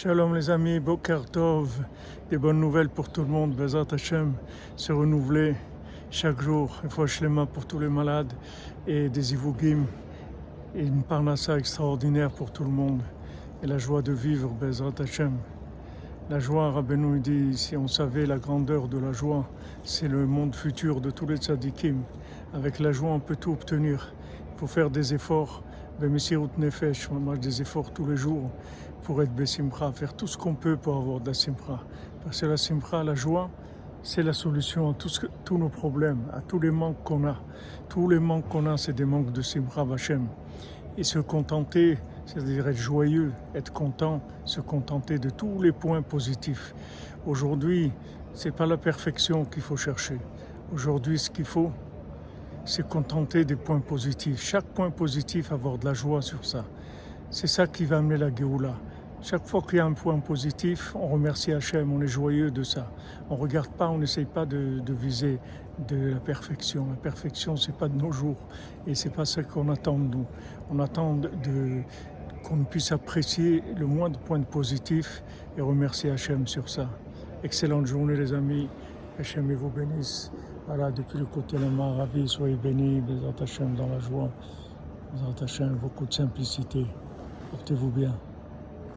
Shalom les amis, Boker Tov, des bonnes nouvelles pour tout le monde, Bezat Hashem, se renouveler chaque jour, fois mains pour tous les malades et des Ivugim, et une parnassa extraordinaire pour tout le monde, et la joie de vivre, Bezat Hashem. La joie, Rabbeinu dit, si on savait la grandeur de la joie, c'est le monde futur de tous les tzadikim. Avec la joie, on peut tout obtenir. Il faut faire des efforts, on marche des efforts tous les jours pour être Besimcha, faire tout ce qu'on peut pour avoir de la Simcha. Parce que la Simcha, la joie, c'est la solution à tous, tous, nos problèmes, à tous les manques qu'on a. Tous les manques qu'on a, c'est des manques de Simcha Vachem. Et se contenter, c'est-à-dire être joyeux, être content, se contenter de tous les points positifs. Aujourd'hui, c'est pas la perfection qu'il faut chercher. Aujourd'hui, ce qu'il faut, c'est contenter des points positifs. Chaque point positif, avoir de la joie sur ça. C'est ça qui va amener la Géoula. Chaque fois qu'il y a un point positif, on remercie Hachem, on est joyeux de ça. On ne regarde pas, on n'essaye pas de, viser de la perfection. La perfection, c'est pas de nos jours et c'est pas ce qu'on attend de nous. On attend de, de qu'on puisse apprécier le moins de points positifs et remercier Hachem sur ça. Excellente journée les amis, Hachem vous bénisse. Voilà, depuis le côté la Maravi, soyez bénis, Bézat Hachem dans la joie, Bézat Hachem, beaucoup de simplicité. Portez-vous bien.